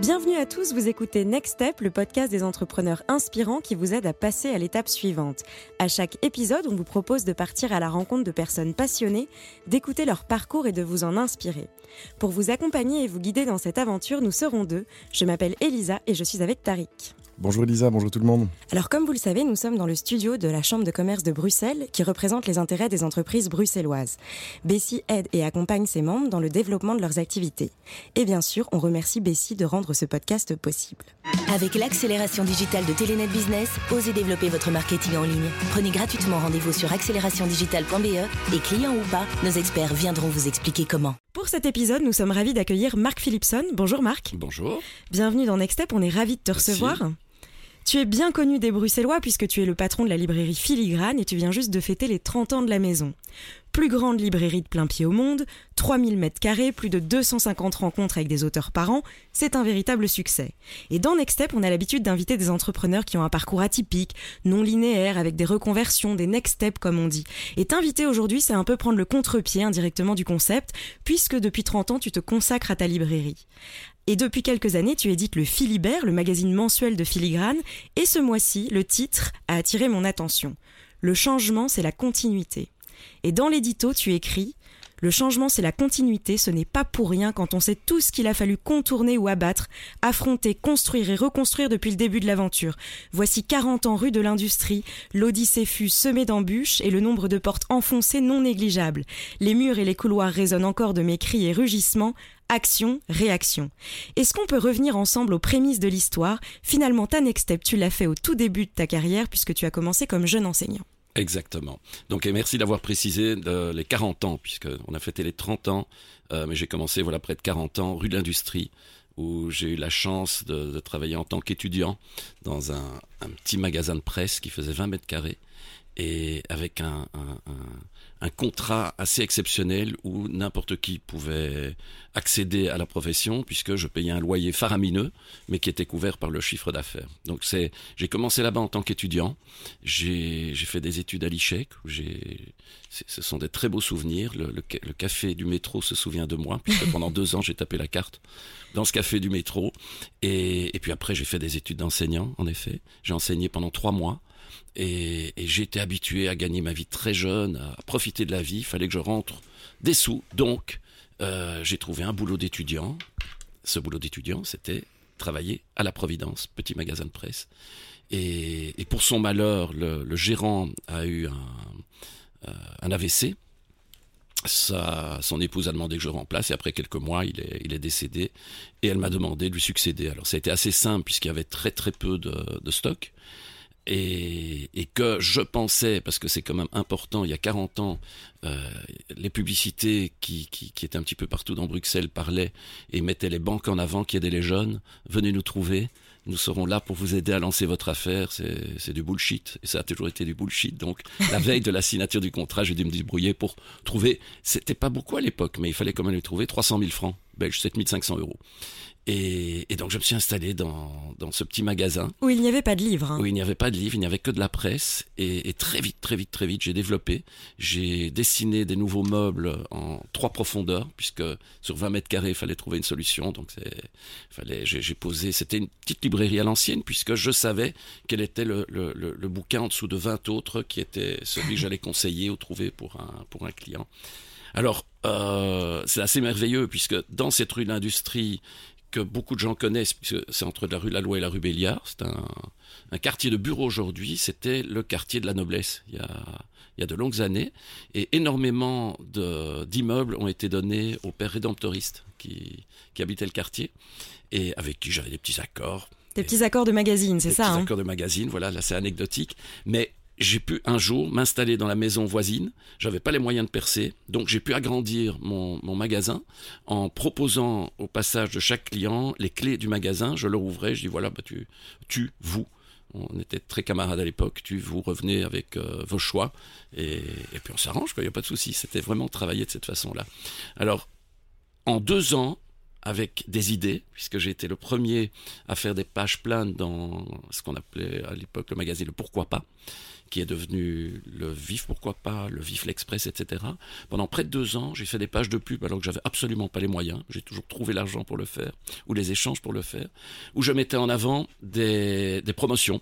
Bienvenue à tous, vous écoutez Next Step, le podcast des entrepreneurs inspirants qui vous aide à passer à l'étape suivante. À chaque épisode, on vous propose de partir à la rencontre de personnes passionnées, d'écouter leur parcours et de vous en inspirer. Pour vous accompagner et vous guider dans cette aventure, nous serons deux. Je m'appelle Elisa et je suis avec Tariq. Bonjour Elisa, bonjour tout le monde. Alors comme vous le savez, nous sommes dans le studio de la Chambre de commerce de Bruxelles qui représente les intérêts des entreprises bruxelloises. Bessie aide et accompagne ses membres dans le développement de leurs activités. Et bien sûr, on remercie Bessie de rendre ce podcast possible. Avec l'accélération digitale de Telenet Business, osez développer votre marketing en ligne. Prenez gratuitement rendez-vous sur accélérationdigitale.be et clients ou pas, nos experts viendront vous expliquer comment. Pour cet épisode, nous sommes ravis d'accueillir Marc Philipson. Bonjour Marc. Bonjour. Bienvenue dans Next Step, on est ravis de te Merci. recevoir. Tu es bien connu des Bruxellois puisque tu es le patron de la librairie Filigrane et tu viens juste de fêter les 30 ans de la maison. Plus grande librairie de plein pied au monde, 3000 mètres carrés, plus de 250 rencontres avec des auteurs par an, c'est un véritable succès. Et dans Next Step, on a l'habitude d'inviter des entrepreneurs qui ont un parcours atypique, non linéaire, avec des reconversions, des next steps comme on dit. Et t'inviter aujourd'hui, c'est un peu prendre le contre-pied indirectement du concept, puisque depuis 30 ans, tu te consacres à ta librairie. Et depuis quelques années, tu édites le Philibert, le magazine mensuel de filigrane, et ce mois-ci, le titre a attiré mon attention. Le changement, c'est la continuité. Et dans l'édito, tu écris Le changement, c'est la continuité, ce n'est pas pour rien quand on sait tout ce qu'il a fallu contourner ou abattre, affronter, construire et reconstruire depuis le début de l'aventure. Voici 40 ans rue de l'industrie, l'Odyssée fut semée d'embûches et le nombre de portes enfoncées non négligeable. Les murs et les couloirs résonnent encore de mes cris et rugissements. Action, réaction. Est-ce qu'on peut revenir ensemble aux prémices de l'histoire? Finalement, ta next step, tu l'as fait au tout début de ta carrière puisque tu as commencé comme jeune enseignant. Exactement. Donc, merci d'avoir précisé de- les 40 ans, puisqu'on a fêté les 30 ans, euh, mais j'ai commencé, voilà, près de 40 ans, rue de l'Industrie, où j'ai eu la chance de, de travailler en tant qu'étudiant dans un, un petit magasin de presse qui faisait 20 mètres carrés, et avec un, un- un- un contrat assez exceptionnel où n'importe qui pouvait accéder à la profession, puisque je payais un loyer faramineux, mais qui était couvert par le chiffre d'affaires. Donc c'est, j'ai commencé là-bas en tant qu'étudiant. J'ai j'ai fait des études à l'ICHEC. j'ai- c'est- Ce sont des très beaux souvenirs. Le, le café du métro se souvient de moi, puisque pendant deux ans, j'ai tapé la carte dans ce café du métro. Et, et puis après, j'ai fait des études d'enseignant, en effet. J'ai enseigné pendant trois mois. Et, été habitué à gagner ma vie très jeune, à profiter de la vie. Il fallait que je rentre des sous. Donc, euh, j'ai trouvé un boulot d'étudiant. Ce boulot d'étudiant, c'était travailler à la Providence, petit magasin de presse. Et, pour son malheur, le, gérant a eu un, euh, AVC. Sa, son épouse a demandé que je remplace et après quelques mois, il est, il est décédé et elle m'a demandé de lui succéder. Alors ça a été assez simple puisqu'il y avait très très peu de, de stock et, et que je pensais, parce que c'est quand même important, il y a 40 ans, euh, les publicités qui, qui, qui étaient un petit peu partout dans Bruxelles parlaient et mettaient les banques en avant, qui aidaient les jeunes, venez nous trouver, nous serons là pour vous aider à lancer votre affaire, c'est du bullshit, et ça a toujours été du bullshit, donc la veille de la signature du contrat, j'ai dû me débrouiller pour trouver, c'était pas beaucoup à l'époque, mais il fallait quand même les trouver, 300 000 francs, belge, 7500 euros. Et, et donc je me suis installé dans, dans ce petit magasin Où il n'y avait pas de livre. hein. où il n'y avait pas de livre, il n'y avait que de la presse. Et, et très vite, très vite, très vite, j'ai développé. J'ai dessiné des nouveaux meubles en trois profondeurs, puisque sur 20 mètres carrés, il fallait trouver une solution. Donc, fallait, j'ai, j'ai posé, c'était une petite librairie à l'ancienne, puisque je savais quel était le, le, le, le bouquin en dessous de 20 autres qui était celui que j'allais conseiller ou trouver pour un, pour un client. Alors, euh, c'est assez merveilleux, puisque dans cette rue de l'industrie, que beaucoup de gens connaissent, puisque c'est entre la rue Laloy et la rue Béliard, c'est un, un quartier de bureau aujourd'hui, c'était le quartier de la noblesse il y a, il y a de longues années, et énormément d'immeubles ont été donnés aux pères rédemptoristes qui, qui habitaient le quartier, et avec qui j'avais des petits accords, Des petits accords de magazine, c'est des ça. petits hein? accords de magazine, voilà, là c'est anecdotique, mais j'ai pu un jour m'installer dans la maison voisine. J'avais pas les moyens de percer, donc j'ai pu agrandir mon, magasin en proposant au passage de chaque client les clés du magasin. Je leur ouvrais, je dis voilà, bah tu, vous. On était très camarades à l'époque. Tu, vous revenez avec euh, vos choix et, et puis on s'arrange. Il y a pas de souci. C'était vraiment travailler de cette façon-là. Alors, en deux ans, avec des idées, puisque j'ai été le premier à faire des pages pleines dans ce qu'on appelait à l'époque le magazine Le Pourquoi pas, qui est devenu le Vif Pourquoi pas, le Vif l'Express, etc. Pendant près de deux ans, j'ai fait des pages de pub alors que j'avais absolument pas les moyens. J'ai toujours trouvé l'argent pour le faire, ou les échanges pour le faire, où je mettais en avant des, des promotions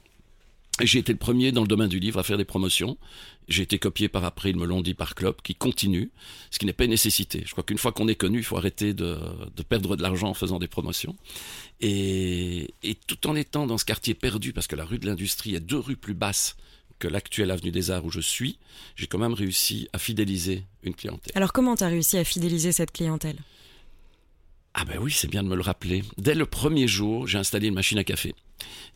j'ai été le premier dans le domaine du livre à faire des promotions. J'ai été copié par après, ils me l'ont dit, par Club, qui continue, ce qui n'est pas une nécessité. Je crois qu'une fois qu'on est connu, il faut arrêter de, de perdre de l'argent en faisant des promotions. Et, et, tout en étant dans ce quartier perdu, parce que la rue de l'Industrie est deux rues plus basses que l'actuelle avenue des Arts où je suis, j'ai quand même réussi à fidéliser une clientèle. Alors comment tu as réussi à fidéliser cette clientèle? Ah ben oui, c'est bien de me le rappeler. Dès le premier jour, j'ai installé une machine à café.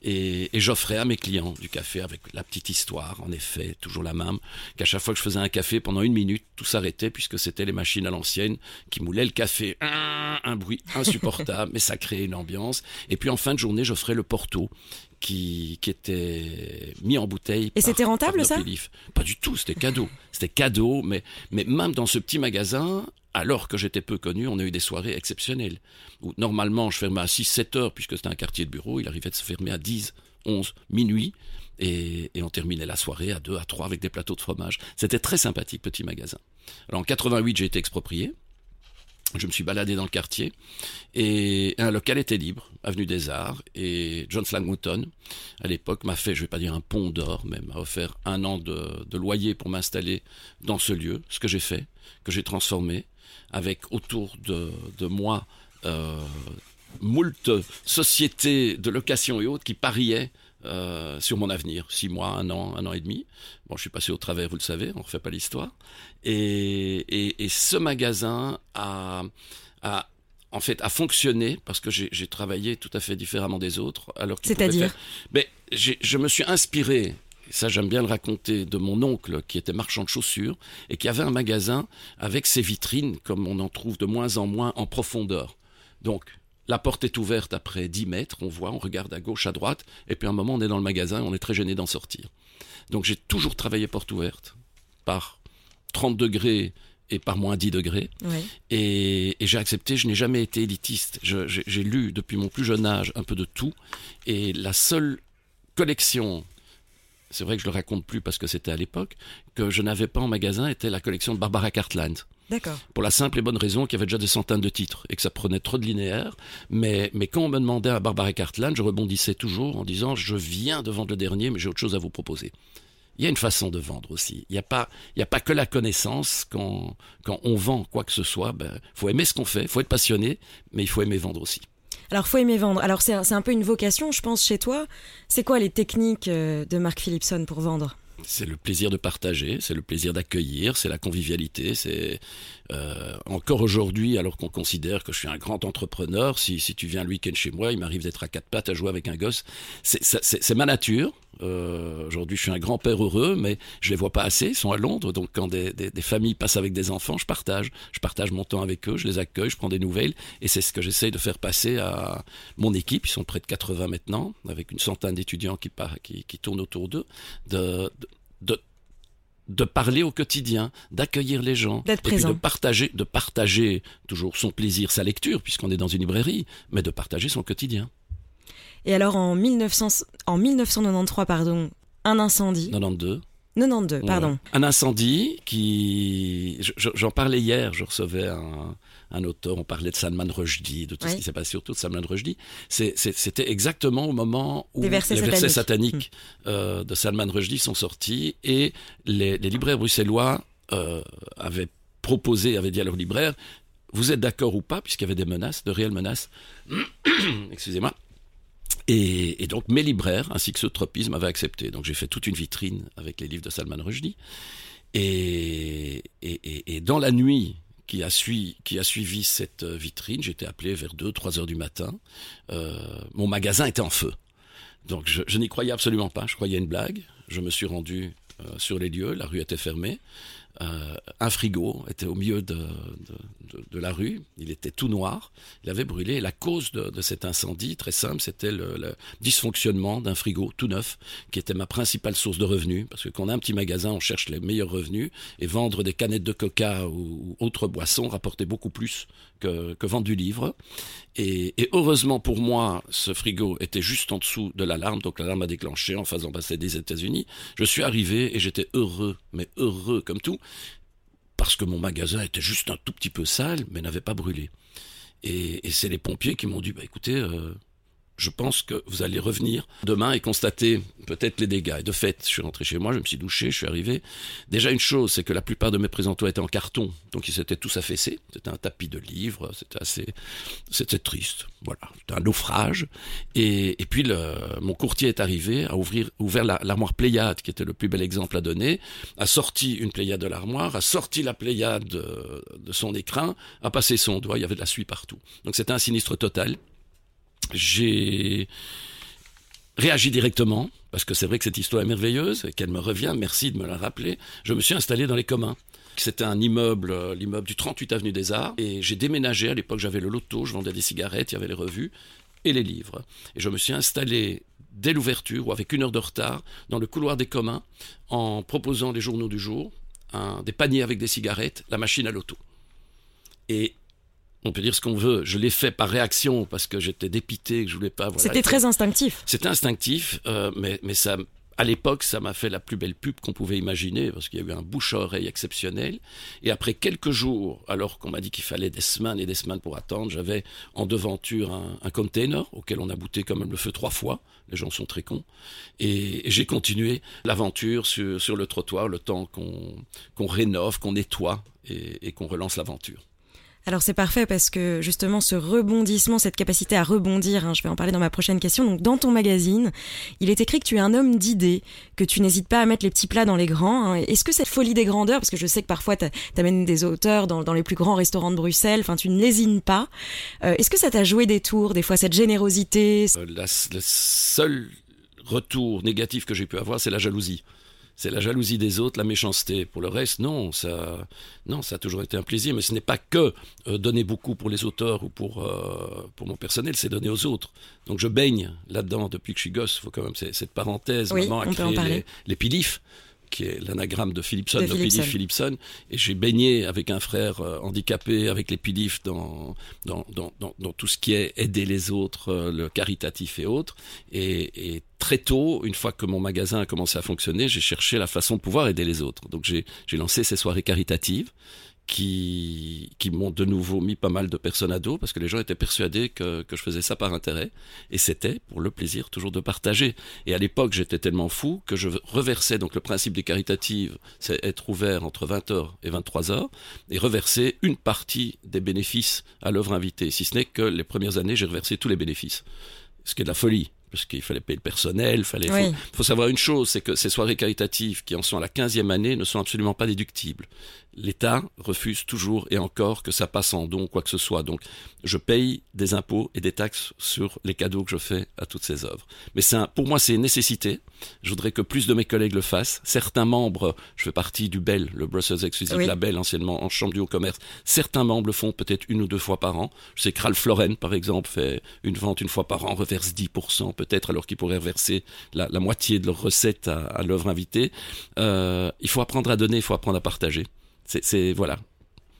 Et, et j'offrais à mes clients du café avec la petite histoire, en effet, toujours la même, qu'à chaque fois que je faisais un café, pendant une minute, tout s'arrêtait puisque c'était les machines à l'ancienne qui moulaient le café. Un, un bruit insupportable, mais ça créait une ambiance. Et puis en fin de journée, j'offrais le porto qui, qui était mis en bouteille. Et c'était rentable ça Pas du tout, c'était cadeau. C'était cadeau, mais, mais même dans ce petit magasin, alors que j'étais peu connu, on a eu des soirées exceptionnelles. Où normalement, je fermais à 6-7 heures, puisque c'était un quartier de bureau, il arrivait de se fermer à 10, 11, minuit, et, et, on terminait la soirée à 2, à 3 avec des plateaux de fromage. C'était très sympathique, petit magasin. Alors en 88, j'ai été exproprié. Je me suis baladé dans le quartier et un local était libre, avenue des Arts, et John Slangmouton, à l'époque, m'a fait, je vais pas dire un pont d'or, mais m'a offert un an de, loyer pour m'installer dans ce lieu, ce que j'ai fait, que j'ai transformé, avec autour de, de moi euh, moult sociétés de location et autres qui pariaient euh, sur mon avenir, six mois, un an, un an et demi. Bon, je suis passé au travers, vous le savez, on refait pas l'histoire. Et, et, et, ce magasin a, a en fait a fonctionné parce que j'ai travaillé tout à fait différemment des autres. Alors c'est-à-dire, mais je me suis inspiré ça j'aime bien le raconter, de mon oncle qui était marchand de chaussures et qui avait un magasin avec ses vitrines, comme on en trouve de moins en moins en profondeur. Donc, la porte est ouverte après 10 mètres, on voit, on regarde à gauche, à droite, et puis à un moment on est dans le magasin on est très gêné d'en sortir. Donc j'ai toujours travaillé porte ouverte, par 30 degrés et par moins 10 degrés. Et j'ai accepté, je n'ai jamais été élitiste. J'ai lu depuis mon plus jeune âge un peu de tout, et la seule collection c'est vrai que je le raconte plus parce que c'était à l'époque, que je n'avais pas en magasin était la collection de Barbara Cartland. D'accord. Pour la simple et bonne raison qu'il y avait déjà des centaines de titres et que ça prenait trop de linéaire. Mais, mais quand on me demandait à Barbara Cartland, je rebondissais toujours en disant je viens de vendre le dernier, mais j'ai autre chose à vous proposer. Il y a une façon de vendre aussi. Il n'y a pas, il y a pas que la connaissance quand, quand on vend quoi que ce soit. Ben, faut aimer ce qu'on fait, faut être passionné, mais il faut aimer vendre aussi. Alors, faut aimer vendre. Alors, c'est un peu une vocation, je pense, chez toi. C'est quoi les techniques euh, de Marc Philipson pour vendre? C'est le plaisir de partager, c'est le plaisir d'accueillir, c'est la convivialité, c'est euh, encore aujourd'hui, alors qu'on considère que je suis un grand entrepreneur, si, si tu viens le week-end chez moi, il m'arrive d'être à quatre pattes à jouer avec un gosse. C'est ma nature. Euh, aujourd'hui, je suis un grand-père heureux, mais je les vois pas assez. Ils sont à Londres, donc quand des, des, des, familles passent avec des enfants, je partage. Je partage mon temps avec eux, je les accueille, je prends des nouvelles, et c'est ce que j'essaye de faire passer à mon équipe. Ils sont près de 80 maintenant, avec une centaine d'étudiants qui, qui, qui tournent autour d'eux. de, de de parler au quotidien, d'accueillir les gens, et puis de partager, de partager toujours son plaisir, sa lecture, puisqu'on est dans une librairie, mais de partager son quotidien. Et alors en, 1900, en 1993, pardon, un incendie. 92. 92, pardon. Ouais. Un incendie qui, j'en parlais hier, je recevais un, un auteur, on parlait de Salman Rushdie, de tout ce qui s'est passé autour de Salman Rushdie. C'était exactement au moment où versets les versets sataniques. sataniques euh, de Salman Rushdie sont sortis et les, les libraires bruxellois euh, avaient proposé, avaient dit à leurs libraires, vous êtes d'accord ou pas, puisqu'il y avait des menaces, de réelles menaces, excusez-moi, et, donc mes libraires, ainsi que ce tropisme, avaient accepté. Donc j'ai fait toute une vitrine avec les livres de Salman Rushdie. Et, et, dans la nuit qui a, sui- qui a suivi cette euh, vitrine, j'étais appelé vers 2-3 heures du matin. Euh, mon magasin était en feu. Donc je, n'y croyais absolument pas. Je croyais une blague. Je me suis rendu euh, sur les lieux. La rue était fermée. Euh, un frigo était au milieu de, la rue, il était tout noir, il avait brûlé. la cause de, cet incendie, très simple, c'était le, dysfonctionnement d'un frigo tout neuf, qui était ma principale source de revenus, parce que quand on a un petit magasin, on cherche les meilleurs revenus, et vendre des canettes de coca ou, autres boissons rapportait beaucoup plus que, que vendre du livre. Et, et, heureusement pour moi, ce frigo était juste en dessous de l'alarme, donc l'alarme a déclenché en faisant passer des États-Unis. Je suis arrivé et j'étais heureux, mais heureux comme tout, parce que mon magasin était juste un tout petit peu sale, mais n'avait pas brûlé. Et, c'est les pompiers qui m'ont dit, bah écoutez, euh, je pense que vous allez revenir demain et constater peut-être les dégâts. Et de fait, je suis rentré chez moi, je me suis douché, je suis arrivé. Déjà une chose, c'est que la plupart de mes présentoirs étaient en carton, donc ils s'étaient tous affaissés. C'était un tapis de livres, c'était assez, c'était triste. Voilà, c'était un naufrage. Et, puis mon courtier est arrivé, a ouvrir, ouvert l'armoire Pléiade, qui était le plus bel exemple à donner, a sorti une Pléiade de l'armoire, a sorti la Pléiade de, de son écrin, a passé son doigt, il y avait de la suie partout. Donc c'était un sinistre total j'ai réagi directement, parce que c'est vrai que cette histoire est merveilleuse et qu'elle me revient, merci de me la rappeler. Je me suis installé dans les communs. C'était un immeuble, euh, l'immeuble du 38 avenue des Arts, et j'ai déménagé. À l'époque, j'avais le loto, je vendais des cigarettes, il y avait les revues et les livres. Et je me suis installé dès l'ouverture, ou avec une heure de retard, dans le couloir des communs, en proposant les journaux du jour, des paniers avec des cigarettes, la machine à l'auto. Et on peut dire ce qu'on veut. Je l'ai fait par réaction parce que j'étais dépité, que je voulais pas. C'était très instinctif. C'était instinctif, euh, mais, mais ça, à l'époque, ça m'a fait la plus belle pub qu'on pouvait imaginer parce qu'il y a eu un bouche-oreille exceptionnel. Et après quelques jours, alors qu'on m'a dit qu'il fallait des semaines et des semaines pour attendre, j'avais en devanture un, un container auquel on a bouté quand même le feu trois fois. Les gens sont très cons. Et, j'ai continué l'aventure sur, sur, le trottoir le temps qu'on rénove, qu'on nettoie et qu'on relance l'aventure. Alors c'est parfait parce que justement ce rebondissement, cette capacité à rebondir, hein, je vais en parler dans ma prochaine question. Donc dans ton magazine, il est écrit que tu es un homme d'idées, que tu n'hésites pas à mettre les petits plats dans les grands. Hein. Est-ce que cette folie des grandeurs, parce que je sais que parfois tu amènes des auteurs dans, les plus grands restaurants de Bruxelles, enfin tu ne lésines pas, euh, est-ce que ça t'a joué des tours, des fois cette générosité? Euh, Le seul retour négatif que j'ai pu avoir, c'est la jalousie c'est la jalousie des autres, la méchanceté. Pour le reste, non, ça, non, ça a toujours été un plaisir. Mais ce n'est pas que euh, donner beaucoup pour les auteurs ou pour, euh, pour mon personnel, c'est donner aux autres. Donc je baigne là-dedans depuis que je suis gosse. Il faut quand même cette parenthèse. Oui, maman a créé les, les pilifs qui est l'anagramme de Philipson, de, Philipson. Philipson. Et j'ai baigné avec un frère euh, handicapé, avec les pilifs, dans dans, dans, dans, tout ce qui est aider les autres, euh, le caritatif et autres. Et, et, très tôt, une fois que mon magasin a commencé à fonctionner, j'ai cherché la façon de pouvoir aider les autres. Donc j'ai lancé ces soirées caritatives qui, qui m'ont de nouveau mis pas mal de personnes à dos parce que les gens étaient persuadés que, que je faisais ça par intérêt et c'était pour le plaisir toujours de partager. Et à l'époque, j'étais tellement fou que je reversais, donc le principe des caritatives, c'est être ouvert entre 20h et 23h et reverser une partie des bénéfices à l'œuvre invitée, si ce n'est que les premières années, j'ai reversé tous les bénéfices. Ce qui est de la folie parce qu'il fallait payer le personnel, fallait. Il faut, savoir une chose, c'est que ces soirées caritatives qui en sont à la 15e année ne sont absolument pas déductibles. L'État refuse toujours et encore que ça passe en don, quoi que ce soit. Donc, je paye des impôts et des taxes sur les cadeaux que je fais à toutes ces œuvres. Mais un, pour moi, c'est une nécessité. Je voudrais que plus de mes collègues le fassent. Certains membres, je fais partie du BEL, le Brussels Exclusive Label, anciennement en Chambre du Haut Commerce. Certains membres le font peut-être une ou deux fois par an. Je sais que Ralph Lauren, par exemple, fait une vente une fois par an, reverse 10% peut-être, alors qu'ils pourraient reverser la, moitié de leurs recettes à, l'œuvre invitée. Euh, il faut apprendre à donner, il faut apprendre à partager. C'est voilà.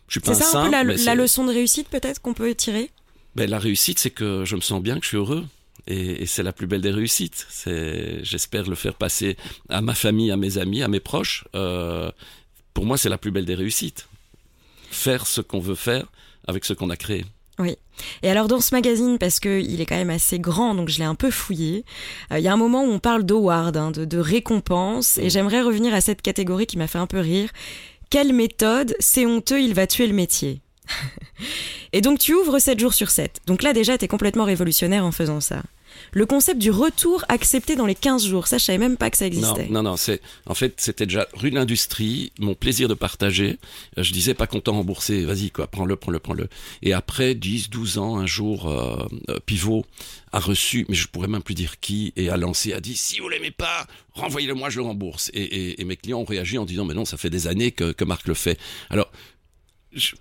Je suis pas C'est ça un peu la, leçon de réussite peut-être qu'on peut tirer? Ben, la réussite, c'est que je me sens bien, que je suis heureux. Et, c'est la plus belle des réussites. C'est, j'espère le faire passer à ma famille, à mes amis, à mes proches. Euh, pour moi, c'est la plus belle des réussites. Faire ce qu'on veut faire avec ce qu'on a créé. Oui. Et alors dans ce magazine, parce qu'il est quand même assez grand, donc je l'ai un peu fouillé, euh, il y a un moment où on parle d'award, hein, de, de récompense, et j'aimerais revenir à cette catégorie qui m'a fait un peu rire. Quelle méthode C'est honteux, il va tuer le métier. et donc tu ouvres 7 jours sur 7. Donc là déjà, tu es complètement révolutionnaire en faisant ça. Le concept du retour accepté dans les 15 jours, ça je savais même pas que ça existait. Non, non, non c'est en fait c'était déjà rue de l'industrie, mon plaisir de partager. Euh, je disais pas content rembourser, vas-y quoi, prends-le, prends-le, prends-le. Et après 10, 12 ans, un jour, euh, euh, Pivot a reçu, mais je pourrais même plus dire qui, et a lancé, a dit si vous l'aimez pas, renvoyez-le moi, je le rembourse. Et, et, mes clients ont réagi en disant mais non, ça fait des années que, que Marc le fait. Alors, je,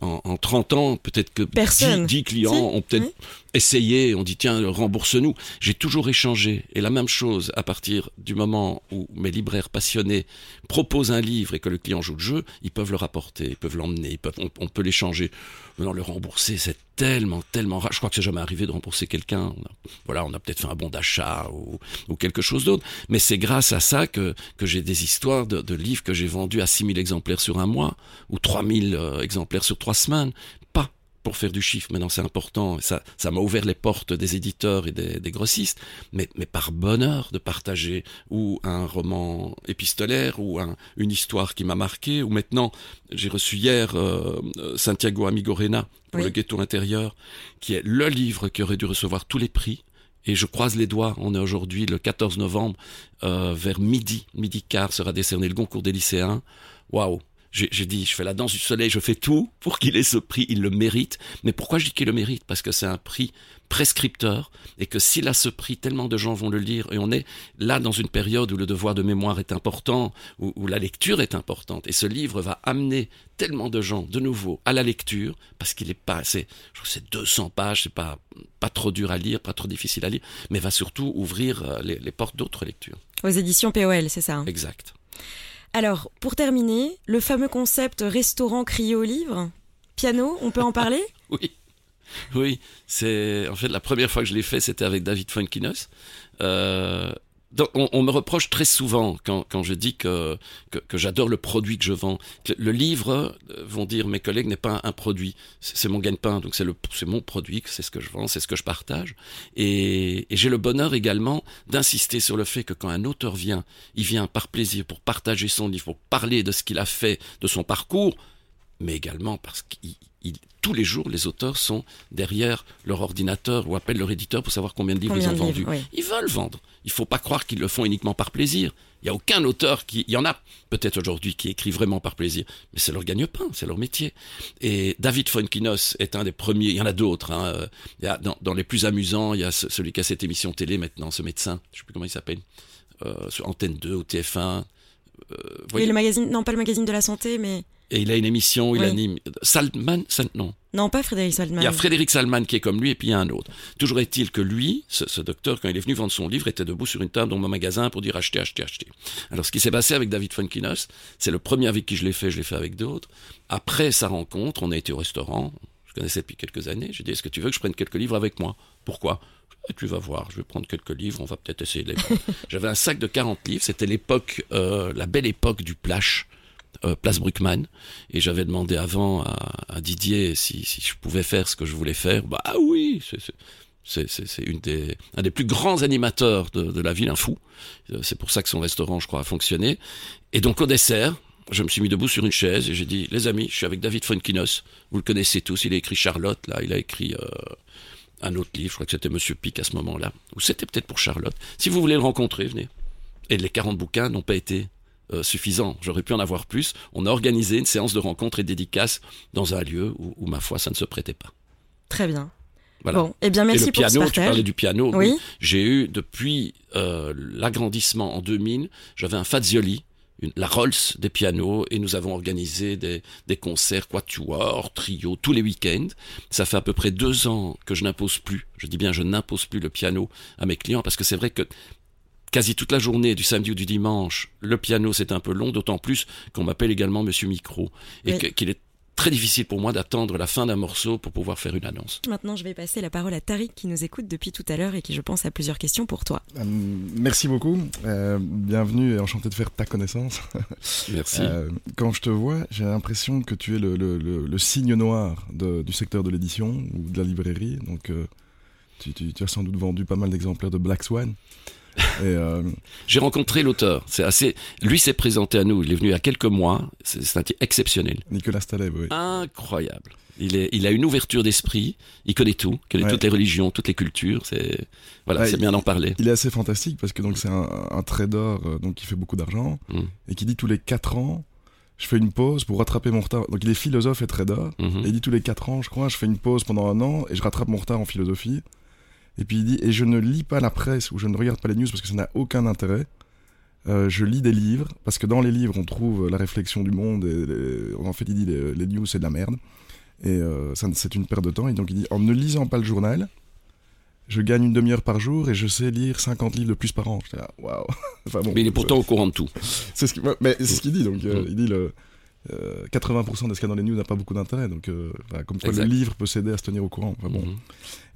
en, en 30 ans, peut-être que 10, clients ont peut-être essayé, on dit tiens, rembourse-nous. J'ai toujours échangé. Et la même chose, à partir du moment où mes libraires passionnés proposent un livre et que le client joue le jeu, ils peuvent le rapporter, ils peuvent l'emmener, on, on, peut l'échanger. Non, le rembourser, c'est tellement, tellement rare. Je crois que c'est jamais arrivé de rembourser quelqu'un. Voilà, on a peut-être fait un bon d'achat ou, quelque chose d'autre. Mais c'est grâce à ça que, que j'ai des histoires de, de livres que j'ai vendus à 6000 exemplaires sur un mois ou 3000 euh, exemplaires sur trois semaines pour faire du chiffre. Maintenant, c'est important. Ça, ça m'a ouvert les portes des éditeurs et des, des, grossistes. Mais, mais par bonheur de partager ou un roman épistolaire ou un, une histoire qui m'a marqué. Ou maintenant, j'ai reçu hier euh, Santiago Amigorena pour le ghetto intérieur, qui est le livre qui aurait dû recevoir tous les prix. Et je croise les doigts. On est aujourd'hui le 14 novembre, euh, vers midi, midi quart sera décerné le concours des lycéens. Waouh j'ai dit, je fais la danse du soleil, je fais tout pour qu'il ait ce prix, il le mérite. Mais pourquoi je dis qu'il le mérite? Parce que c'est un prix prescripteur et que s'il a ce prix, tellement de gens vont le lire et on est là dans une période où le devoir de mémoire est important, où, où la lecture est importante. Et ce livre va amener tellement de gens de nouveau à la lecture parce qu'il est pas assez, je crois c'est 200 pages, c'est pas pas trop dur à lire, pas trop difficile à lire, mais va surtout ouvrir euh, les, les portes d'autres lectures. Aux éditions POL, c'est ça hein? Exact. Alors, pour terminer, le fameux concept restaurant crié au livre, piano, on peut en parler Oui. Oui, c'est en fait la première fois que je l'ai fait, c'était avec David Funkinos. Euh, on, me reproche très souvent quand, quand je dis que, que, j'adore le produit que je vends. Le livre, euh, vont dire mes collègues, n'est pas un produit. C'est mon gagne-pain, donc c'est mon produit, c'est ce que je vends, c'est ce que je partage. Et, et j'ai le bonheur également d'insister sur le fait que quand un auteur vient, il vient par plaisir pour partager son livre, pour parler de ce qu'il a fait, de son parcours, mais également parce qu'il tous les jours, les auteurs sont derrière leur ordinateur ou appellent leur éditeur pour savoir combien de livres ils ont vendus. Ils veulent vendre. Il ne faut pas croire qu'ils le font uniquement par plaisir. Il n'y a aucun auteur qui, il y en a peut-être aujourd'hui qui écrit vraiment par plaisir, mais c'est leur gagne-pain, c'est leur métier. Et David Fonkinos est un des premiers, il y en a d'autres, hein. a, dans, les plus amusants, il y a celui qui a cette émission télé maintenant, ce médecin, je ne sais plus comment il s'appelle, euh, sur Antenne 2 ou TF1. Euh, oui, le magazine, non pas le magazine de la santé, mais et il a une émission où il anime Salman, non. Non, pas Frédéric Salman. Il y a Frédéric Salman qui est comme lui et puis il y a un autre. Toujours est-il que lui, ce, docteur, quand il est venu vendre son livre, était debout sur une table dans mon magasin pour dire acheter, acheter, acheter. Alors ce qui s'est passé avec David Funkinos, c'est le premier avec qui je l'ai fait, je l'ai fait avec d'autres. Après sa rencontre, on a été au restaurant, je connaissais depuis quelques années, j'ai dit est-ce que tu veux que je prenne quelques livres avec moi? Pourquoi? et tu vas voir, je vais prendre quelques livres, on va peut-être essayer de les prendre. J'avais un sac de 40 livres, c'était l'époque, euh, la belle époque du plash. Euh, Place Bruckmann et j'avais demandé avant à, Didier si, si, je pouvais faire ce que je voulais faire. Bah oui, c'est une des, un des plus grands animateurs de, de la ville, un fou. Euh, c'est pour ça que son restaurant, je crois, a fonctionné. Et donc au dessert, je me suis mis debout sur une chaise et j'ai dit, les amis, je suis avec David Fonkinos. Vous le connaissez tous. Il a écrit Charlotte, là. Il a écrit euh, un autre livre. Je crois que c'était Monsieur Pic à ce moment-là. Ou c'était peut-être pour Charlotte. Si vous voulez le rencontrer, venez. Et les 40 bouquins n'ont pas été euh, suffisant. J'aurais pu en avoir plus. On a organisé une séance de rencontre et dédicace dans un lieu où, ma foi, ça ne se prêtait pas. Très bien. Bon, eh bien merci et le pour piano, ce tu parlais du piano. Oui. J'ai eu depuis euh, l'agrandissement en 2000, j'avais un Fazioli, une, la Rolls des pianos, et nous avons organisé des, des concerts quatuor, trio, tous les week-ends. Ça fait à peu près deux ans que je n'impose plus. Je dis bien, je n'impose plus le piano à mes clients parce que c'est vrai que quasi toute la journée, du samedi ou du dimanche, le piano c'est un peu long, d'autant plus qu'on m'appelle également Monsieur Micro et qu'il est très difficile pour moi d'attendre la fin d'un morceau pour pouvoir faire une annonce. Maintenant, je vais passer la parole à Tariq qui nous écoute depuis tout à l'heure et qui, je pense, a plusieurs questions pour toi. Euh, merci beaucoup. Euh, bienvenue et enchanté de faire ta connaissance. Merci. Euh, quand je te vois, j'ai l'impression que tu es le, le, le, signe noir de, du secteur de l'édition ou de la librairie. Donc, tu, tu- tu as sans doute vendu pas mal d'exemplaires de Black Swan. Euh, J'ai rencontré l'auteur. C'est assez. Lui s'est présenté à nous. Il est venu il y a quelques mois. C'est un type exceptionnel, Nicolas Staleb, oui. incroyable. Il, est, il a une ouverture d'esprit. Il connaît tout. Il connaît Ouais. toutes les religions, toutes les cultures. C'est voilà, Ouais, c'est bien d'en parler. Il est assez fantastique parce que donc c'est un, un trader euh, donc qui fait beaucoup d'argent Mm. et qui dit tous les 4 ans, je fais une pause pour rattraper mon retard. Donc il est philosophe et trader. Mhm. Et il dit tous les 4 ans, je crois, je fais une pause pendant un an et je rattrape mon retard en philosophie. Et puis il dit, et je ne lis pas la presse ou je ne regarde pas les news parce que ça n'a aucun intérêt. Euh, je lis des livres parce que dans les livres on trouve la réflexion du monde et les- en fait il dit les, les news c'est de la merde et euh, c'est une perte de temps et donc il dit en ne lisant pas le journal je gagne une demi-heure par jour et je sais lire 50 livres de plus par an. Là, waouh. Enfin bon, Mais il est pourtant au courant de tout. c'est ce qu'il ce dit. Donc, euh, Mm. il dit le euh, 80% de ce qu'il y a dans les news n'a pas beaucoup d'intérêt. Donc, euh, comme quoi Exact. le livre peut s'aider à se tenir au courant. Enfin, bon. Mhm.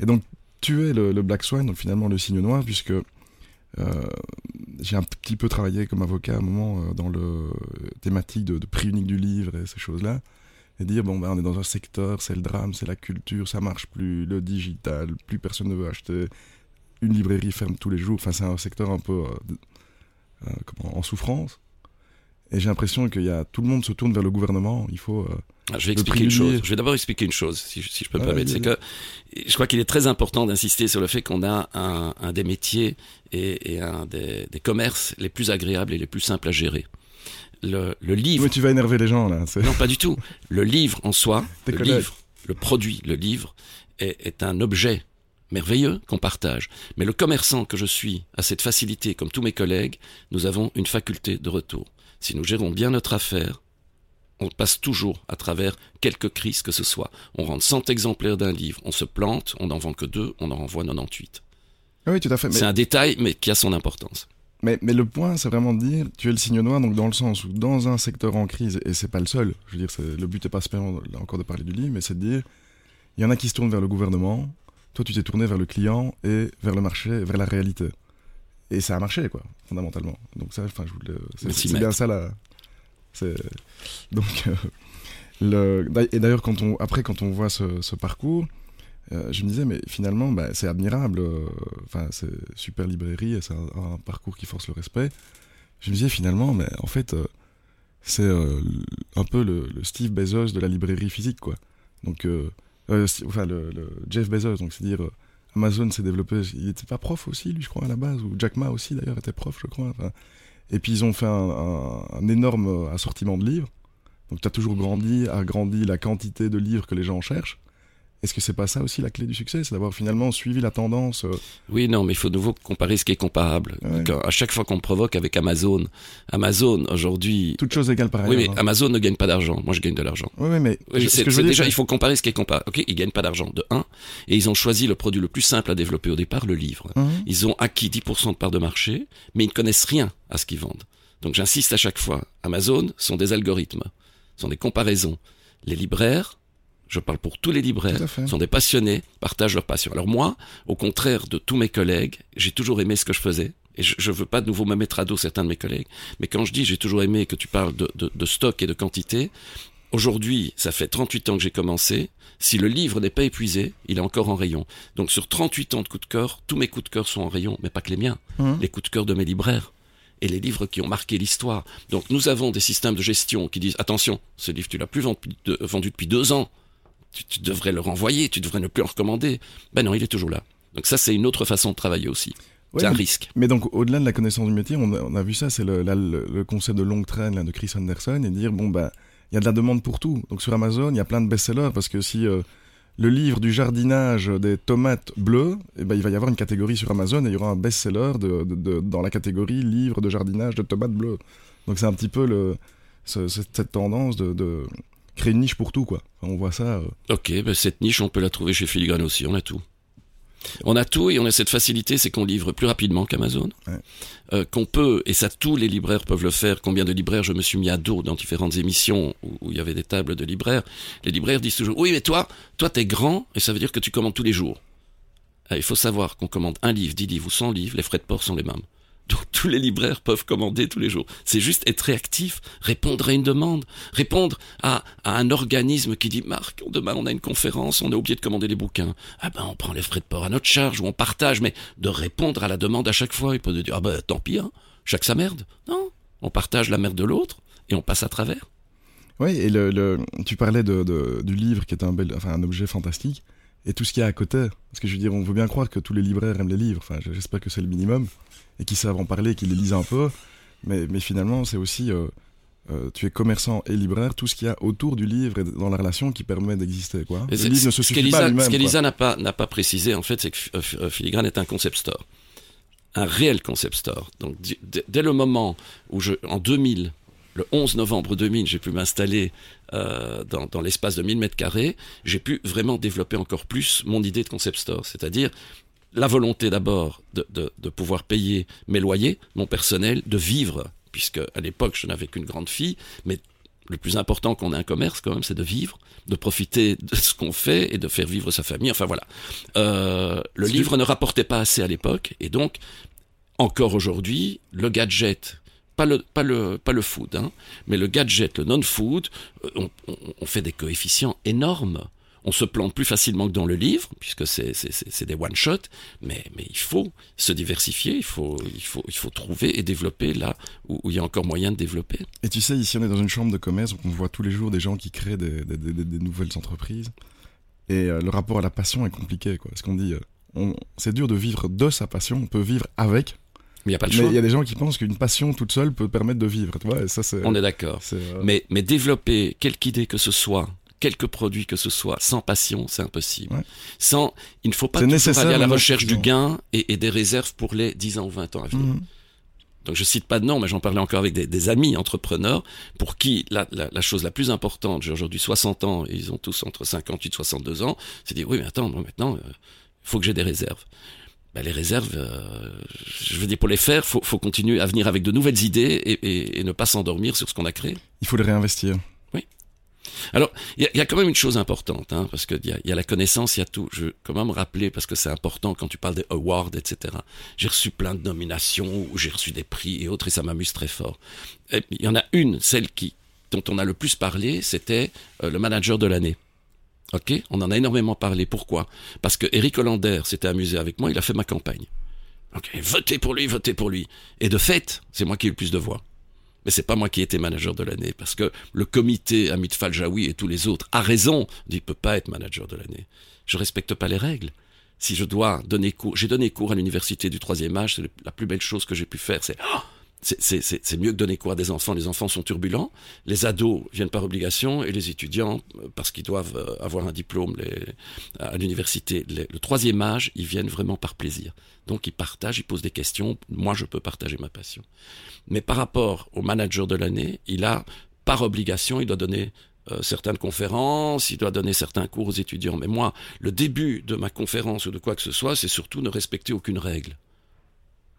Et donc, tu es le, le Black Swan, donc finalement le signe noir, puisque euh, j'ai un petit peu travaillé comme avocat à un moment euh, dans le thématique de, prix unique du livre et ces choses-là. Et dire, bon, ben, on est dans un secteur, c'est le drame, c'est la culture, ça marche plus, le digital, plus personne ne veut acheter. Une librairie ferme tous les jours. Enfin, c'est un secteur un peu euh, comment, en souffrance. Et j'ai l'impression qu'il y a tout le monde se tourne vers le gouvernement. Il faut. euh, Ah, je vais expliquer une chose. Je vais d'abord expliquer une chose, si je, si je peux me permettre. C'est que je crois qu'il est très important d'insister sur le fait qu'on a un, un des métiers et, et un des, des commerces les plus agréables et les plus simples à gérer. Le, le livre, Mais tu vas énerver les gens là. c'est- non pas du tout. Le livre en soi, le livre, le produit, le livre, est, est un objet merveilleux qu'on partage. Mais le commerçant que je suis a cette facilité, comme tous mes collègues, nous avons une faculté de retour. Si nous gérons bien notre affaire, on passe toujours à travers quelques crises que ce soit. On rentre 100 exemplaires d'un livre, on se plante, on n'en vend que deux, on en renvoie 98. Ah oui, tout à fait. Mais, C'est un détail, mais qui a son importance. mais, mais le point, c'est vraiment de dire, tu es le signe noir, donc dans le sens où dans un secteur en crise, et c'est pas le seul. Je veux dire, c'est- le but n'est pas spécialement là encore de parler du livre, mais c'est de dire, il y en a qui se tournent vers le gouvernement. Toi, tu t'es tourné vers le client et vers le marché, vers la réalité. Et ça a marché, quoi, fondamentalement. Donc ça, enfin, je voulais. C'est bien ça là. Donc euh, le. Et d'ailleurs, quand on après, quand on voit ce, ce parcours, euh, je me disais, mais finalement, bah, c'est admirable. euh, Enfin, c'est super librairie, c'est un, un parcours qui force le respect. Je me disais finalement, mais en fait, euh, c'est un peu le, le Steve Bezos de la librairie physique, quoi. Donc, enfin, le, le Jeff Bezos, donc c'est dire Amazon s'est développé. Il était pas prof aussi, lui, je crois, à la base, ou Jack Ma aussi, d'ailleurs, était prof, je crois. et puis ils ont fait un, un- un énorme euh, assortiment de livres. Donc, tu as toujours grandi, agrandi la quantité de livres que les gens cherchent. Est-ce que c'est pas ça aussi la clé du succès C'est d'avoir finalement suivi la tendance. euh, Oui, non, mais il faut de nouveau comparer ce qui est comparable. Ouais. Donc, à chaque fois qu'on me provoque avec Amazon, Amazon aujourd'hui. toutes choses égales par Oui, ailleurs. mais hein. Amazon ne gagne pas d'argent. Moi, je gagne de l'argent. Oui, oui, mais Oui, je- c'est ce que je c'est veux dire, déjà, il faut comparer ce qui est comparable. Ok, ils gagnent pas d'argent de 1, et ils ont choisi le produit le plus simple à développer au départ, le livre. Mhm. Ils ont acquis 10% de part de marché, mais ils ne connaissent rien à ce qu'ils vendent. Donc j'insiste à chaque fois, Amazon sont des algorithmes, sont des comparaisons. Les libraires, je parle pour tous les libraires, sont des passionnés, partagent leur passion. Alors moi, au contraire de tous mes collègues, j'ai toujours aimé ce que je faisais. Et je ne veux pas de nouveau me mettre à dos certains de mes collègues. Mais quand je dis j'ai toujours aimé que tu parles de, de- de stock et de quantité, aujourd'hui, ça fait 38 ans que j'ai commencé. Si le livre n'est pas épuisé, il est encore en rayon. Donc sur 38 ans de coups de cœur, tous mes coups de cœur sont en rayon, mais pas que les miens. Mhm. Les coups de cœur de mes libraires et les livres qui ont marqué l'histoire. Donc nous avons des systèmes de gestion qui disent attention, ce livre tu l'as plus vendu depuis deux ans, tu, tu devrais le renvoyer, tu devrais ne plus en recommander. Ben non, il est toujours là. Donc ça c'est une autre façon de travailler aussi. Ouais, c'est un mais- risque. Mais donc, au-delà de la connaissance du métier, on a, on a vu ça, c'est le, le, le concept de longue traîne là, de Chris Anderson, et dire, bon, bah, il y a de la demande pour tout. Donc, sur Amazon, il y a plein de best-sellers, parce que si euh, le livre du jardinage des tomates bleues, eh ben, il va y avoir une catégorie sur Amazon, et il y aura un best-seller de, de- de- dans la catégorie livre de jardinage de tomates bleues. Donc, c'est un petit peu le, ce- cette, tendance de créer une niche pour tout, quoi. Enfin, on voit ça. euh, Ok, ben cette niche on peut la trouver chez Filigrane aussi, on a tout. On a tout et on a cette facilité, c'est qu'on livre plus rapidement qu'Amazon. Ouais. Euh, qu'on peut, et ça tous les libraires peuvent le faire, combien de libraires je me suis mis à dos dans différentes émissions où, où il y avait des tables de libraires, les libraires disent toujours, oui mais toi, toi t'es grand et ça veut dire que tu commandes tous les jours. Ah, il faut savoir qu'on commande un livre, dix livres ou cent livres, les frais de port sont les mêmes. Tous les libraires peuvent commander tous les jours. C'est juste être réactif, répondre à une demande, répondre à, à, un organisme qui dit Marc, demain on a une conférence, on a oublié de commander les bouquins. Ah ben on prend les frais de port à notre charge ou on partage, mais de répondre à la demande à chaque fois, il peut dire ah ben tant pis, hein, chaque sa merde. Non, on partage la merde de l'autre et on passe à travers. Oui, et le, le, tu parlais de, de, du livre qui est un, bel, enfin, un objet fantastique, et tout ce qu'il y a à côté. Parce que je veux dire, on veut bien croire que tous les libraires aiment les livres, enfin j'espère que c'est le minimum, et qu'ils savent en parler, qu'ils les lisent un peu, mais, mais finalement c'est aussi, euh, euh, tu es commerçant et libraire, tout ce qu'il y a autour du livre et dans la relation qui permet d'exister. Quoi. le livre ne se suffit pas lui-même. Ce qu'Elisa n'a pas, n'a pas précisé, en fait, c'est que euh, Filigrane est un concept store. Un réel concept store. Donc dès le moment où je, en 2000, le 11 novembre 2000, j'ai pu m'installer euh, dans, dans l'espace de 1000 mètres carrés. J'ai pu vraiment développer encore plus mon idée de concept store, c'est-à-dire la volonté d'abord de, de, de, pouvoir payer mes loyers, mon personnel, de vivre, puisque à l'époque je n'avais qu'une grande fille, mais le plus important qu'on ait un commerce quand même, c'est de vivre, de profiter de ce qu'on fait et de faire vivre sa famille. Enfin voilà. Euh, le livre ne rapportait pas assez à l'époque, et donc encore aujourd'hui, le gadget pas le, pas le, pas le food, hein, mais le gadget, le non-food, euh, on, fait des coefficients énormes. On se plante plus facilement que dans le livre, puisque c'est des one-shot, mais, mais il faut se diversifier, il faut, il, faut, il faut trouver et développer là où, où, il y a encore moyen de développer. Et tu sais, ici on est dans une chambre de commerce, donc on voit tous les jours des gens qui créent des, des, nouvelles entreprises. Et euh, le rapport à la passion est compliqué, quoi. Parce qu'on dit, euh, c'est dur de vivre de sa passion, on peut vivre avec, mais il n'y a pas le choix. il y a des gens qui pensent qu'une passion toute seule peut permettre de vivre. Tu vois, et ça, c'est, On est d'accord. euh, Mais, mais développer quelque idée que ce soit, quelque produit que ce soit, sans passion, c'est impossible. Ouais. Sans, il ne faut pas C'est toujours nécessaire, aller à la mais recherche du non. gain et, et des réserves pour les 10 ans ou 20 ans à venir. Mhm. Donc je cite pas de nom, mais j'en parlais encore avec des, des, amis entrepreneurs pour qui la, la, la chose la plus importante, j'ai aujourd'hui 60 ans et ils ont tous entre 58 et 62 ans, c'est de dire oui mais attends, moi maintenant, il euh, faut que j'ai des réserves. Ben, les réserves, euh, je veux dire, pour les faire, faut, faut continuer à venir avec de nouvelles idées et, et, et ne pas s'endormir sur ce qu'on a créé. Il faut les réinvestir. Oui. Alors, il y, y, a quand même une chose importante, hein, parce qu'il y a, y a la connaissance, il y a tout. Je veux quand même rappeler, parce que c'est important quand tu parles des awards, etc. J'ai reçu plein de nominations, j'ai reçu des prix et autres, et ça m'amuse très fort. Il y en a une, celle qui, dont on a le plus parlé, c'était euh, le manager de l'année. Ok, on en a énormément parlé. Pourquoi? Parce que Eric Hollander s'était amusé avec moi, il a fait ma campagne. Ok, votez pour lui, votez pour lui. Et de fait, c'est moi qui ai eu le plus de voix. Mais c'est pas moi qui ai été manager de l'année, parce que le comité Amit Faljaoui et tous les autres a raison dit peut pas être manager de l'année. Je respecte pas les règles. Si je dois donner cours, j'ai donné cours à l'université du troisième âge, c'est la plus belle chose que j'ai pu faire. C'est oh c'est mieux que donner cours à des enfants. Les enfants sont turbulents. Les ados viennent par obligation et les étudiants, parce qu'ils doivent euh, avoir un diplôme à l'université, le troisième âge, ils viennent vraiment par plaisir. Donc ils partagent, ils posent des questions. Moi, je peux partager ma passion. Mais par rapport au manager de l'année, il a, par obligation, il doit donner euh, certaines conférences, il doit donner certains cours aux étudiants. Mais moi, le début de ma conférence ou de quoi que ce soit, c'est surtout ne respecter aucune règle.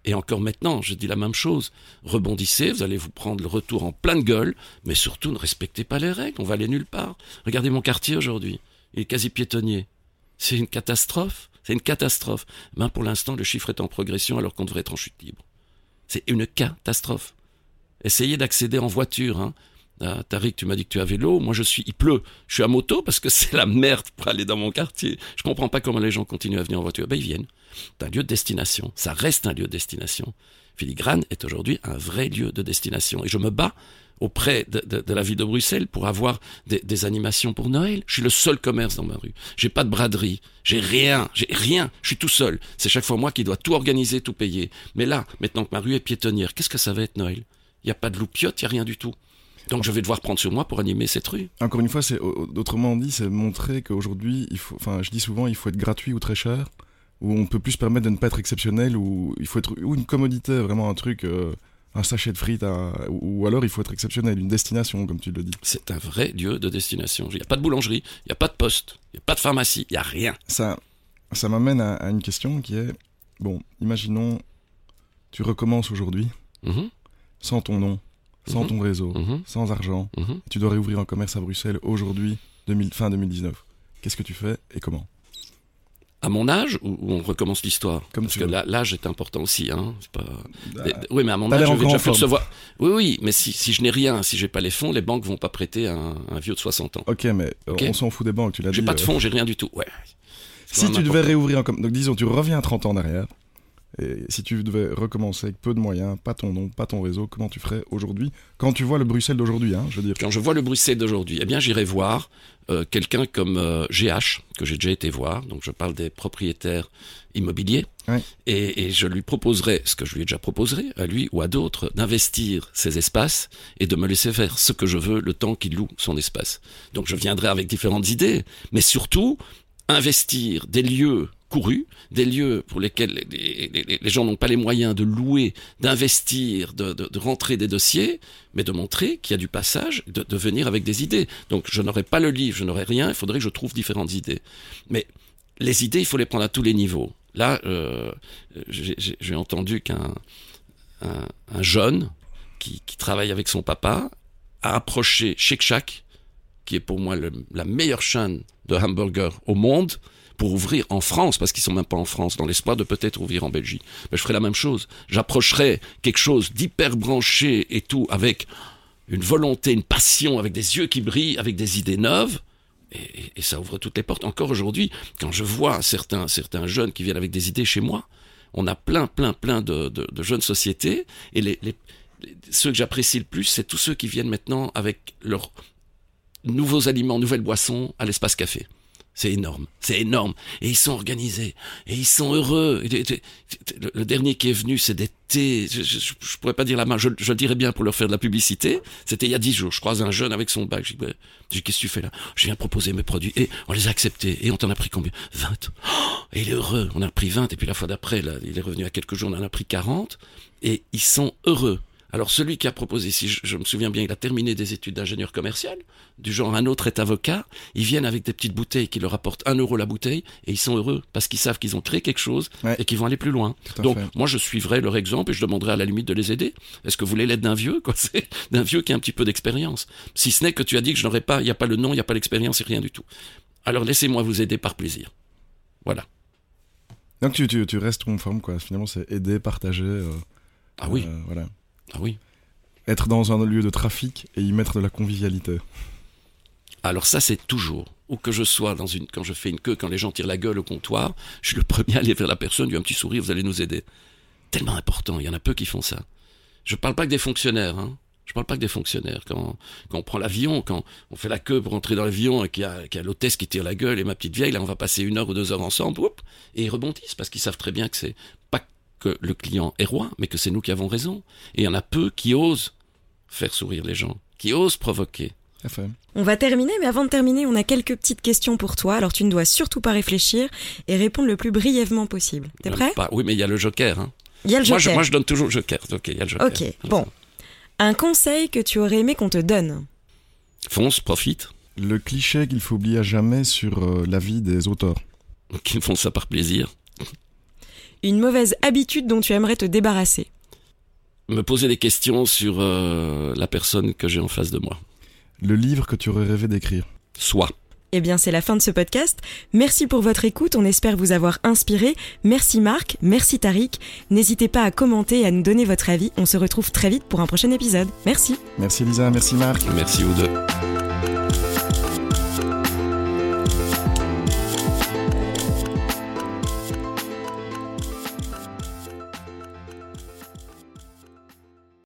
Et encore maintenant, je dis la même chose. Rebondissez, vous allez vous prendre le retour en pleine gueule, mais surtout ne respectez pas les règles, on va aller nulle part. Regardez mon quartier aujourd'hui, il est quasi piétonnier. C'est une catastrophe, c'est une catastrophe. Ben pour l'instant, le chiffre est en progression alors qu'on devrait être en chute libre. C'est une catastrophe. Essayez d'accéder en voiture, hein. Ah, Tariq, tu m'as dit que tu as vélo. Moi, je suis, il pleut. Je suis à moto parce que c'est la merde pour aller dans mon quartier. Je comprends pas comment les gens continuent à venir en voiture. Ben, ils viennent. C'est un lieu de destination. Ça reste un lieu de destination. Filigrane est aujourd'hui un vrai lieu de destination. Et je me bats auprès de, la ville de Bruxelles pour avoir des, des, animations pour Noël. Je suis le seul commerce dans ma rue. J'ai pas de braderie. J'ai rien. J'ai rien. Je suis tout seul. C'est chaque fois moi qui dois tout organiser, tout payer. Mais là, maintenant que ma rue est piétonnière, qu'est-ce que ça va être Noël? Il n'y a pas de loupiote, il n'y a rien du tout. Donc je vais devoir prendre sur moi pour animer cette rue. Encore une fois, c'est autrement dit, c'est montrer qu'aujourd'hui, il faut, enfin, je dis souvent, il faut être gratuit ou très cher, où on peut plus se permettre de ne pas être exceptionnel, ou il faut être ou une commodité, vraiment un truc, euh, un sachet de frites, ou, alors il faut être exceptionnel, une destination, comme tu le dis. C'est un vrai lieu de destination. Il n'y a pas de boulangerie, il n'y a pas de poste, il n'y a pas de pharmacie, il n'y a rien. Ça, ça m'amène à, à, une question qui est, bon, imaginons, tu recommences aujourd'hui, mm -hmm. sans ton nom sans mmh. ton réseau, mmh. sans argent, mmh. tu dois réouvrir un commerce à Bruxelles aujourd'hui, 2000, fin 2019. Qu'est-ce que tu fais et comment? À mon âge ou, on recommence l'histoire? Comme Parce tu que l'âge est important aussi. Hein. Bah, oui, mais à mon âge, je vais déjà en forme. percevoir. Oui, oui, mais si, si je n'ai rien, si j'ai pas les fonds, les banques vont pas prêter à un, un vieux de 60 ans. Ok, mais euh, on s'en fout des banques, tu l'as dit. J'ai pas de euh, fonds, j'ai rien du tout. Ouais. Si tu devais réouvrir un donc disons tu reviens 30 ans en arrière et si tu devais recommencer avec peu de moyens, pas ton nom, pas ton réseau, comment tu ferais aujourd'hui quand tu vois le Bruxelles d'aujourd'hui hein, je veux dire? Quand je vois le Bruxelles d'aujourd'hui, eh bien, j'irai voir euh, quelqu'un comme euh, GH, que j'ai déjà été voir. Donc, je parle des propriétaires immobiliers. Ouais. Et, et je lui proposerai, ce que je lui ai déjà proposé, à lui ou à d'autres, d'investir ces espaces et de me laisser faire ce que je veux le temps qu'il loue son espace. Donc, je viendrai avec différentes idées, mais surtout, investir des lieux des lieux pour lesquels les, gens n'ont pas les moyens de louer, d'investir, de, rentrer des dossiers, mais de montrer qu'il y a du passage, de, venir avec des idées. Donc je n'aurai pas le livre, je n'aurai rien, il faudrait que je trouve différentes idées. Mais les idées, il faut les prendre à tous les niveaux. Là, euh, j'ai- entendu qu'un un, un jeune qui, travaille avec son papa a approché Shake Shack, qui est pour moi la meilleure chaîne de hamburgers au monde, pour ouvrir en France, parce qu'ils sont même pas en France, dans l'espoir de peut-être ouvrir en Belgique. Mais je ferai la même chose. J'approcherai quelque chose d'hyper branché et tout, avec une volonté, une passion, avec des yeux qui brillent, avec des idées neuves. Et, ça ouvre toutes les portes. Encore aujourd'hui, quand je vois certains, jeunes qui viennent avec des idées chez moi, on a plein, plein, plein de, jeunes sociétés. Et ceux que j'apprécie le plus, c'est tous ceux qui viennent maintenant avec leurs nouveaux aliments, nouvelles boissons à l'espace café. C'est énorme, c'est énorme. Et ils sont organisés, et ils sont heureux. Le, dernier qui est venu, c'est des. Je, pourrais pas dire la main, je, le dirais bien pour leur faire de la publicité. C'était il y a dix jours. Je croise un jeune avec son bac. Je dis, qu'est-ce que tu fais là? Je viens proposer mes produits. Et on les a acceptés. Et on t'en a pris combien? 20. Oh, et il est heureux. On a pris 20. Et puis la fois d'après, il est revenu à quelques jours, on en a pris 40. Et ils sont heureux. Alors celui qui a proposé, si je, je me souviens bien, il a terminé des études d'ingénieur commercial, du genre un autre est avocat, ils viennent avec des petites bouteilles qui leur apportent un euro la bouteille, et ils sont heureux parce qu'ils savent qu'ils ont créé quelque chose Ouais. et qu'ils vont aller plus loin. Donc fait. moi je suivrai leur exemple et je demanderai à la limite de les aider. Est-ce que vous voulez l'aide d'un vieux, quoi? C'est d'un vieux qui a un petit peu d'expérience. Si ce n'est que tu as dit que je n'aurais pas, il n'y a pas le nom, il n'y a pas l'expérience et rien du tout. Alors laissez-moi vous aider par plaisir. Voilà. Donc tu, tu, tu restes conforme quoi, finalement c'est aider, partager. euh, Ah oui, euh, voilà. Ah oui. Être dans un lieu de trafic et y mettre de la convivialité. Alors ça, c'est toujours. Ou que je sois dans une, quand je fais une queue, quand les gens tirent la gueule au comptoir, je suis le premier à aller vers la personne, lui un petit sourire, vous allez nous aider. Tellement important, il y en a peu qui font ça. Je parle pas que des fonctionnaires, hein. Je parle pas que des fonctionnaires. Quand, quand on prend l'avion, quand on fait la queue pour entrer dans l'avion et qu'il y a, l'hôtesse qui tire la gueule et ma petite vieille, là, on va passer une heure ou deux heures ensemble, et ils rebondissent parce qu'ils savent très bien que c'est pas que le client est roi, mais que c'est nous qui avons raison. Et il y en a peu qui osent faire sourire les gens, qui osent provoquer. On va terminer, mais avant de terminer, on a quelques petites questions pour toi. Alors tu ne dois surtout pas réfléchir et répondre le plus brièvement possible. T'es prêt Pas- Oui, mais il y a le joker, hein. Il y a le Moi je, joker. moi, je donne toujours le joker. Ok, il y a le joker. Ok, bon. Un conseil que tu aurais aimé qu'on te donne Fonce, profite. Le cliché qu'il faut oublier à jamais sur euh, la vie des auteurs. Qui font ça par plaisir. Une mauvaise habitude dont tu aimerais te débarrasser Me poser des questions sur euh, la personne que j'ai en face de moi. Le livre que tu aurais rêvé d'écrire. Soit. Eh bien, c'est la fin de ce podcast. Merci pour votre écoute. On espère vous avoir inspiré. Merci Marc. Merci Tariq. N'hésitez pas à commenter et à nous donner votre avis. On se retrouve très vite pour un prochain épisode. Merci. Merci Lisa, merci Marc. Merci aux deux.